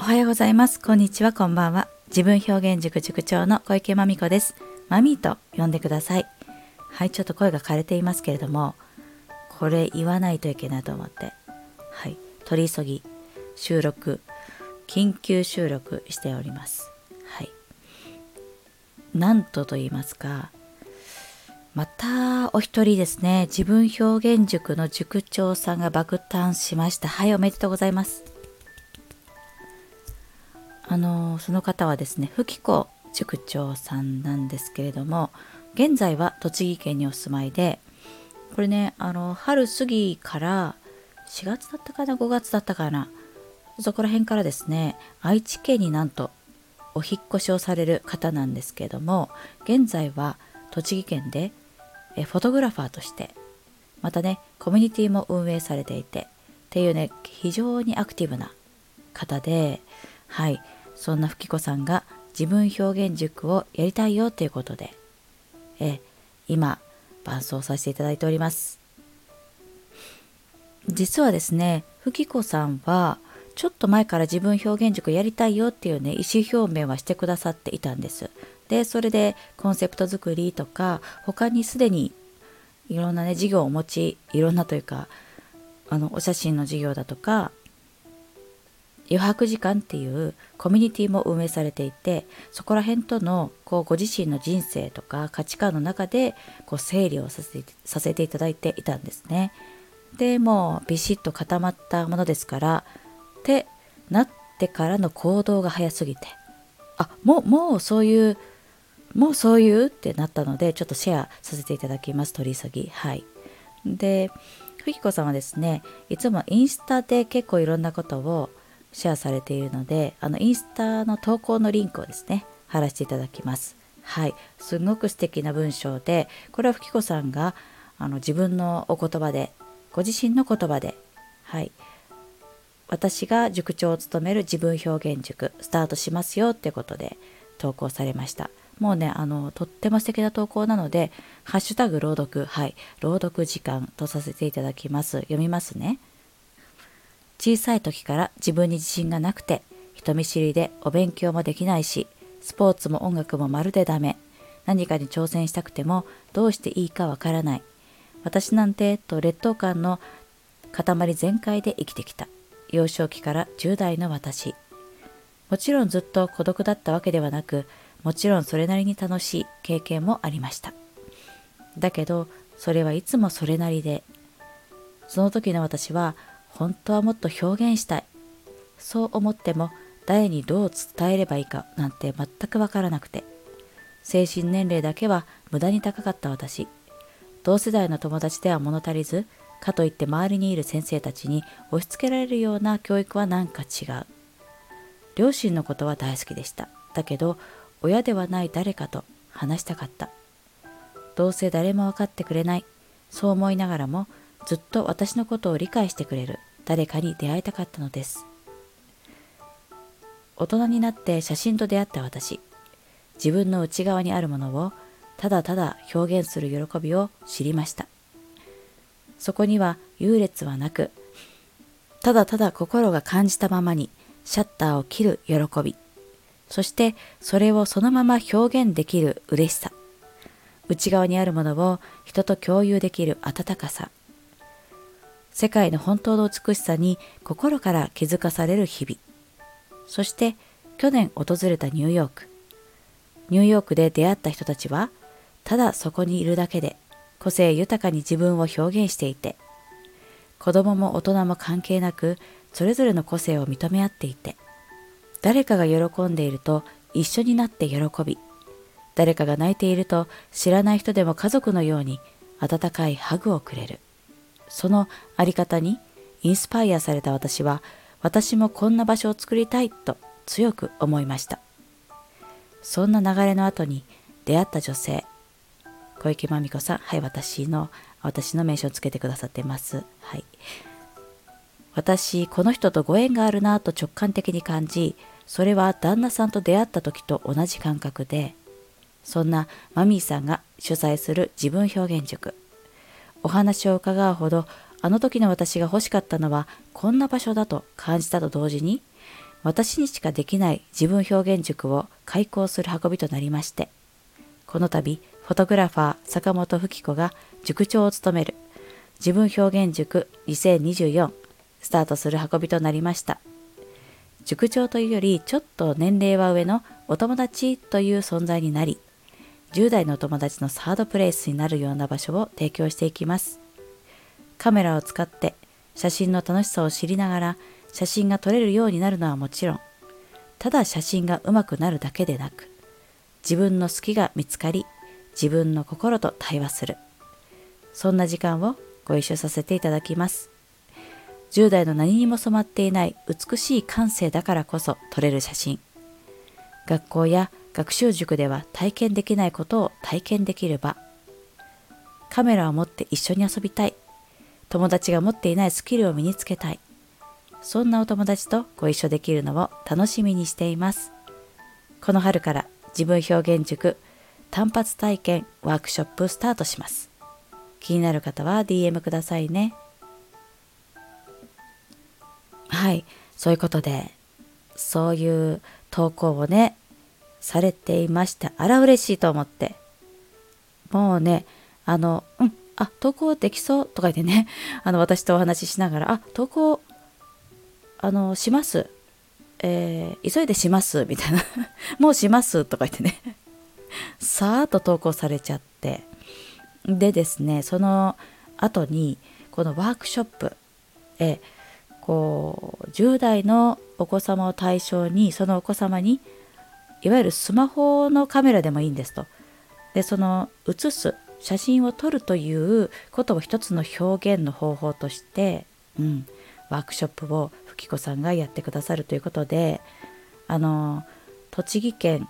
おはようございます。こんにちは、こんばんは。自分表現塾塾長の小池まみこです。マミーと呼んでください。はい、ちょっと声が枯れていますけれども、これ言わないといけないと思って、はい、取り急ぎ収録、緊急収録しております。はい。なんとと言いますか、またお一人ですね、自分表現塾の塾長さんが爆誕しました。はい、おめでとうございます。あのその方はですね吹子塾長さんなんですけれども現在は栃木県にお住まいでこれねあの春過ぎから4月だったかな5月だったかなそこら辺からですね愛知県になんとお引越しをされる方なんですけれども現在は栃木県でえフォトグラファーとしてまたねコミュニティも運営されていてっていうね非常にアクティブな方ではい。そんな吹子さんが自分表現塾をやりたいよということで、え今、伴奏させていただいております。実はですね、吹子さんは、ちょっと前から自分表現塾やりたいよっていうね、意思表明はしてくださっていたんです。で、それでコンセプト作りとか、他にすでにいろんなね、事業をお持ち、いろんなというか、あの、お写真の事業だとか、余白時間っていうコミュニティも運営されていてそこら辺とのこうご自身の人生とか価値観の中でこう整理をさせてさせていただいていたんですね。でもうビシッと固まったものですからってなってからの行動が早すぎてあもうもうそういうもうそういうってなったのでちょっとシェアさせていただきます取り急ぎはいでふきこさんはですねいつもインスタで結構いろんなことをシェアされているのであのインスタの投稿のリンクをですね貼らせていただきます。はい。すごく素敵な文章でこれはふきこさんがあの自分のお言葉でご自身の言葉ではい。私が塾長を務める自分表現塾スタートしますよってことで投稿されました。もうねあのとっても素敵な投稿なので「ハッシュタグ朗読」はい。朗読時間とさせていただきます。読みますね。小さい時から自分に自信がなくて人見知りでお勉強もできないしスポーツも音楽もまるでダメ。何かに挑戦したくてもどうしていいかわからない。私なんてと劣等感の塊全開で生きてきた。幼少期から10代の私。もちろんずっと孤独だったわけではなくもちろんそれなりに楽しい経験もありました。だけどそれはいつもそれなりでその時の私は本当はもっと表現したい。そう思っても誰にどう伝えればいいかなんて全くわからなくて。精神年齢だけは無駄に高かった私。同世代の友達では物足りずかといって周りにいる先生たちに押し付けられるような教育はなんか違う。両親のことは大好きでした。だけど親ではない誰かと話したかった。どうせ誰も分かってくれない。そう思いながらもずっと私のことを理解してくれる誰かに出会いたかったのです。大人になって写真と出会った私自分の内側にあるものをただただ表現する喜びを知りました。そこには優劣はなくただただ心が感じたままにシャッターを切る喜びそしてそれをそのまま表現できる嬉しさ内側にあるものを人と共有できる温かさ世界の本当の美しさに心から気づかされる日々。そして去年訪れたニューヨーク。ニューヨークで出会った人たちはただそこにいるだけで個性豊かに自分を表現していて子供も大人も関係なくそれぞれの個性を認め合っていて誰かが喜んでいると一緒になって喜び誰かが泣いていると知らない人でも家族のように温かいハグをくれる。そのあり方にインスパイアされた私は私もこんな場所を作りたいと強く思いました。そんな流れの後に出会った女性小池真美子さんはい私の私の名称をつけてくださってます。はい。私この人とご縁があるなと直感的に感じそれは旦那さんと出会った時と同じ感覚でそんなマミーさんが主催する自分表現塾。お話を伺うほどあの時の私が欲しかったのはこんな場所だと感じたと同時に私にしかできない自分表現塾を開講する運びとなりましてこの度フォトグラファー坂本吹子が塾長を務める自分表現塾2024スタートする運びとなりました。塾長というよりちょっと年齢は上のお友達という存在になり10代のお友達のサードプレイスになるような場所を提供していきます。カメラを使って写真の楽しさを知りながら写真が撮れるようになるのはもちろんただ写真が上手くなるだけでなく自分の好きが見つかり自分の心と対話する。そんな時間をご一緒させていただきます。10代の何にも染まっていない美しい感性だからこそ撮れる写真。学校や学習塾では体験できないことを体験できる場。カメラを持って一緒に遊びたい。友達が持っていないスキルを身につけたい。そんなお友達とご一緒できるのを楽しみにしています。この春から自分表現塾単発体験ワークショップスタートします。気になる方は DM くださいね。はい。そういうことでそういう投稿をねされていましてあら嬉しいと思って。もうねあのうんあ投稿できそうとか言ってね あの私とお話ししながらあ投稿あのします。えー、急いでします。みたいな。もうしますとか言ってね。さーっと投稿されちゃって。でですねその後にこのワークショップえこう10代のお子様を対象にそのお子様にいわゆるスマホのカメラでもいいんですと。でその写す写真を撮るということを一つの表現の方法として、うん、ワークショップを吹子さんがやってくださるということであの栃木県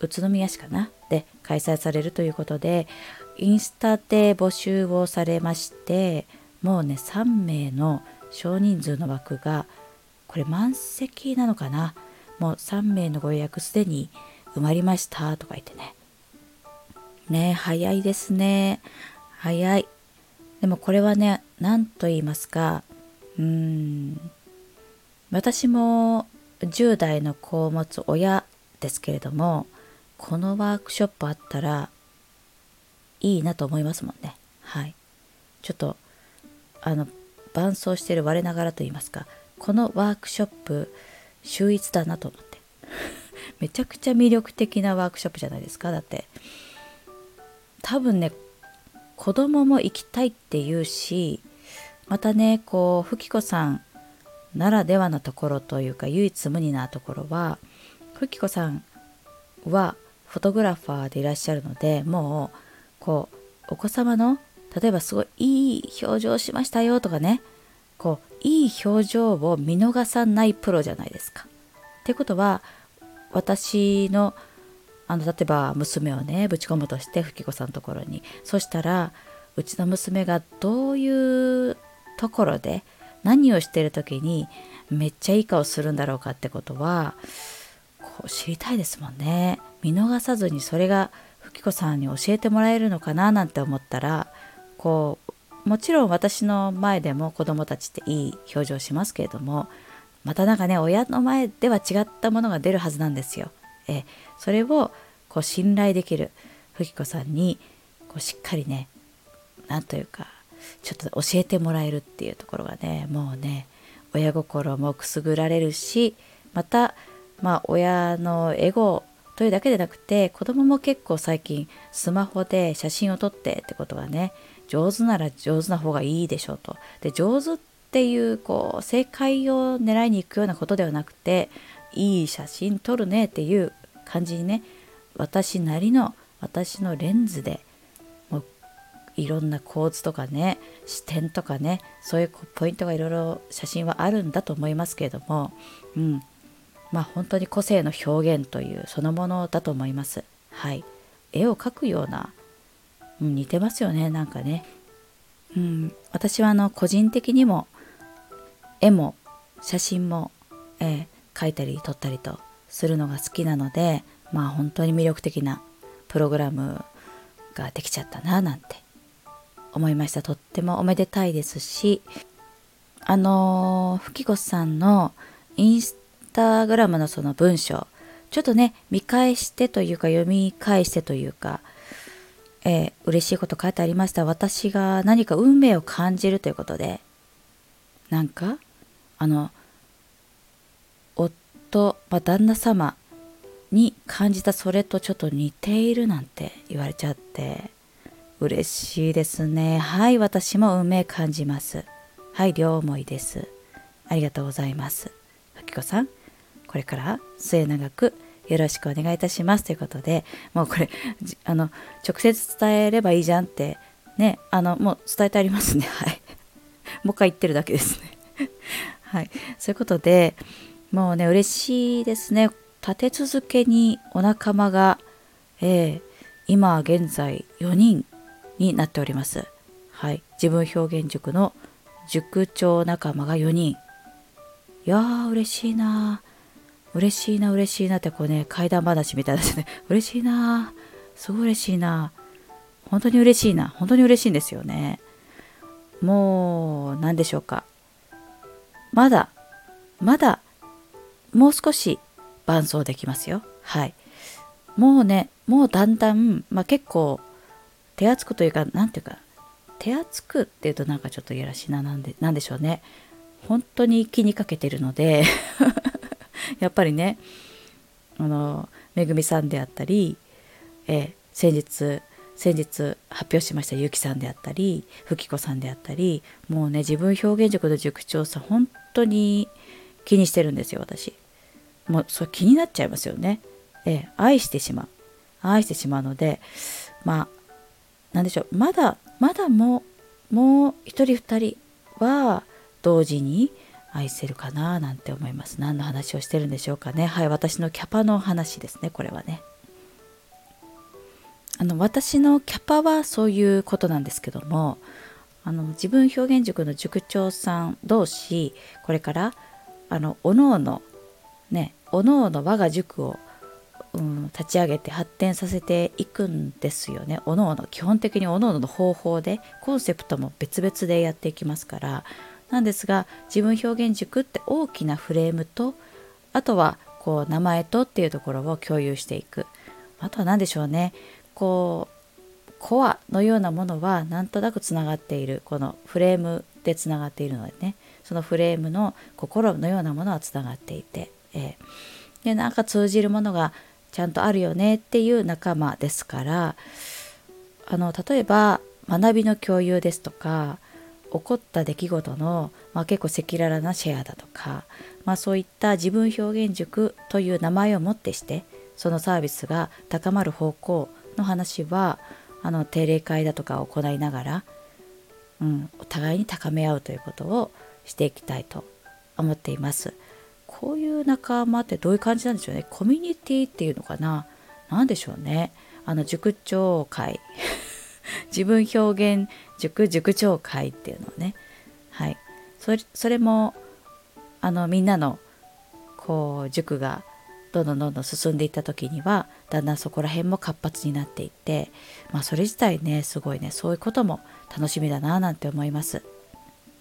宇都宮市かな？で開催されるということでインスタで募集をされましてもうね3名の少人数の枠がこれ満席なのかな？もう3名のご予約すでに埋まりましたとか言ってね。ね早いですね。早い。でもこれはね何と言いますか。うーん。私も10代の子を持つ親ですけれどもこのワークショップあったらいいなと思いますもんね。はい。ちょっとあの伴走してる我ながらと言いますか。このワークショップ秀逸だなと思って。めちゃくちゃ魅力的なワークショップじゃないですか。だって多分ね子供も行きたいって言うしまたねこう吹子さんならではのところというか唯一無二なところは吹子さんはフォトグラファーでいらっしゃるのでもうこうお子様の例えばすごいいい表情しましたよとかねこういい表情を見逃さないプロじゃないですか。ってことは私のあの例えば娘をねぶち込むとして吹子さんのところにそしたらうちの娘がどういうところで何をしてる時にめっちゃいい顔するんだろうかってことはこう知りたいですもんね見逃さずにそれが吹子さんに教えてもらえるのかななんて思ったらこうもちろん私の前でも子供たちっていい表情しますけれどもまたなんかね親の前では違ったものが出るはずなんですよ。えそれをこう信頼できる吹子さんにこうしっかりね何というかちょっと教えてもらえるっていうところがねもうね親心もくすぐられるしまたまあ親のエゴというだけでなくて子供も結構最近スマホで写真を撮ってってことがね上手なら上手な方がいいでしょうと。で上手っていうこう正解を狙いに行くようなことではなくていい写真撮るねっていう感じにね私なりの私のレンズでもういろんな構図とかね視点とかねそういうポイントがいろいろ写真はあるんだと思いますけれども、うん、まあ本当に個性の表現というそのものだと思います。はい、絵を描くような、うん、似てますよねなんかね。うん、私はあの個人的にも絵も写真も、えー、描いたり撮ったりとするのが好きなのでまあ本当に魅力的なプログラムができちゃったななんて思いましたとってもおめでたいですしあのー、吹子さんのインスタグラムのその文章ちょっとね見返してというか読み返してというか、えー、嬉しいこと書いてありました。私が何か運命を感じるということでなんかあの夫、まあ、旦那様に感じたそれとちょっと似ているなんて言われちゃって嬉しいですね。はい私も運命感じます。はい両思いです。ありがとうございます。ふきこさんこれから末永くよろしくお願いいたします。ということでもうこれあの直接伝えればいいじゃんってねあのもう伝えてありますね。はい。もう一回言ってるだけですね。はい。そういうことでもうね嬉しいですね。立て続けにお仲間が、えー、今現在4人になっております。はい。自分表現塾の塾長仲間が4人。いやー嬉しいな嬉しいな嬉しいなってこうね怪談話みたいなですね。嬉しいなすごい嬉しいな。本当に嬉しいな。本当に嬉しいんですよね。もう何でしょうか。まだまだもう少し伴奏できますよ。はい。もうねもうだんだん、まあ、結構手厚くというか何ていうか手厚くっていうとなんかちょっといやらしいななんでなんでしょうね。本当に気にかけてるので。やっぱりねあのめぐみさんであったり、え先日先日発表しましたゆきさんであったりふきこさんであったりもうね自分表現塾の塾長さん本当に気にしてるんですよ私。もうそれ気になっちゃいますよね。え愛してしまう。愛してしまうのでまあ何でしょう。まだまだももう一人二人は同時に愛せるかななんて思います。何の話をしてるんでしょうかね。はい私のキャパの話ですねこれはね。あの私のキャパはそういうことなんですけどもあの自分表現塾の塾長さん同士これからあのおのおのねおのおの我が塾を、うん、立ち上げて発展させていくんですよね。おのおの基本的におのおのの方法でコンセプトも別々でやっていきますからなんですが自分表現塾って大きなフレームとあとはこう名前とっていうところを共有していく。あとは何でしょうね。こうコアのようなものはなんとなくつながっている。このフレームでつながっているのでね。そのフレームの心のようなものはつながっていて、えー、でなんか通じるものがちゃんとあるよねっていう仲間ですからあの例えば学びの共有ですとか起こった出来事の、まあ、結構赤裸々なシェアだとか、まあ、そういった自分表現塾という名前をもってしてそのサービスが高まる方向の話はあの定例会だとかを行いながら、うん、お互いに高め合うということをしていきたいと思っています。こういう仲間ってどういう感じなんでしょうね。コミュニティっていうのかな。何でしょうね。あの塾長会自分表現塾塾長会っていうのをね。はい。それそれもあのみんなのこう塾がどんどんどんどん進んでいった時にはだんだんそこら辺も活発になっていってまあそれ自体ねすごいねそういうことも楽しみだななんて思います。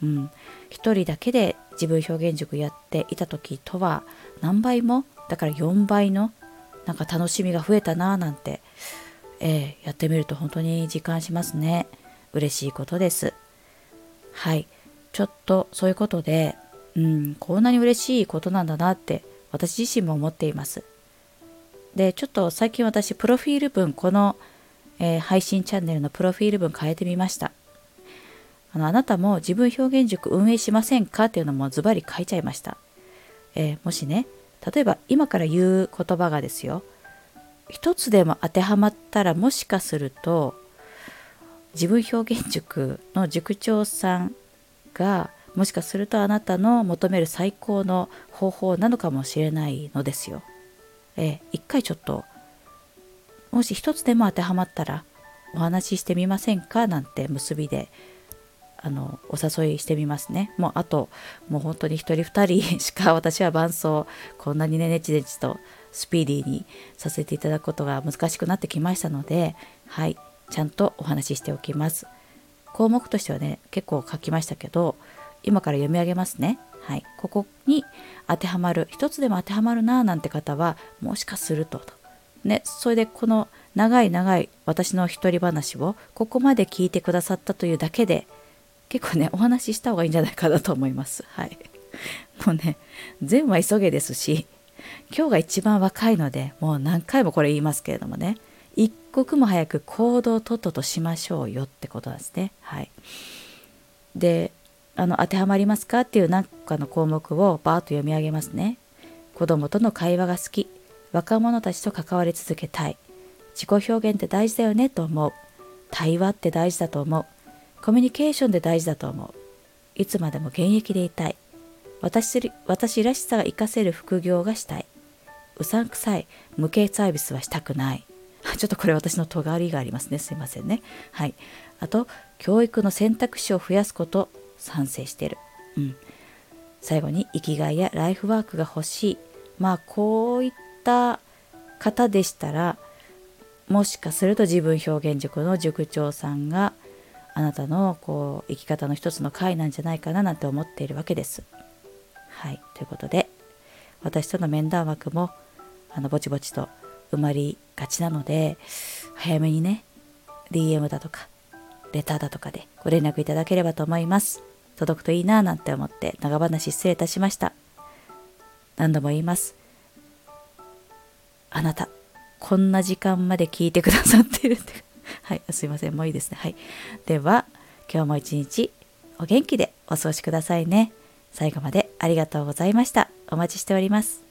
うん、一人だけで自分表現塾やっていた時とは何倍も？だから4倍のなんか楽しみが増えたななんて、えー、やってみると本当に実感しますね。嬉しいことです。はい。ちょっとそういうことでうんこんなに嬉しいことなんだなって私自身も思っています。でちょっと最近私プロフィール文この、えー、配信チャンネルのプロフィール文変えてみました。あのあなたも自分表現塾運営しませんかっていうのもズバリ書いちゃいました。えー、もしね、例えば今から言う言葉がですよ、一つでも当てはまったらもしかすると自分表現塾の塾長さんがもしかするとあなたの求める最高の方法なのかもしれないのですよ。え、一回ちょっともし一つでも当てはまったらお話ししてみませんか？なんて結びであのお誘いしてみますねもうあともう本当に1人2人 しか私は伴奏こんなにねネチネチとスピーディーにさせていただくことが難しくなってきましたのではいちゃんとお話ししておきます項目としてはね結構書きましたけど今から読み上げますね。はい、ここに当てはまる一つでも当てはまるななんて方はもしかするとと。ね、それでこの長い長い私の一人話をここまで聞いてくださったというだけで結構ねお話しした方がいいんじゃないかなと思います。はい、もうね善は急げですし今日が一番若いのでもう何回もこれ言いますけれどもね一刻も早く行動をとっととしましょうよってことなんですね。はい、であの当てはまりますかっていう何かの項目をバーッと読み上げますね。子供との会話が好き若者たちと関わり続けたい自己表現って大事だよねと思う対話って大事だと思うコミュニケーションで大事だと思う。いつまでも現役でいたい。私私らしさが活かせる副業がしたい。うさんくさい。無形サービスはしたくない。ちょっとこれ私の尖りがありますね。すいませんね。はい。あと教育の選択肢を増やすこと。賛成してる。うん。最後に生きがいやライフワークが欲しい。まあこういった方でしたらもしかすると自分表現塾の塾長さんがあなたのこう生き方の一つの回なんじゃないかななんて思っているわけです。はい、ということで私との面談枠もあのぼちぼちと埋まりがちなので早めにね DM だとかレターだとかでご連絡いただければと思います。届くといいななんて思って長話失礼いたしました。何度も言います。あなたこんな時間まで聞いてくださってるって。はい、すいません。もういいですね。はい。では、今日も一日お元気でお過ごしくださいね。最後までありがとうございました。お待ちしております。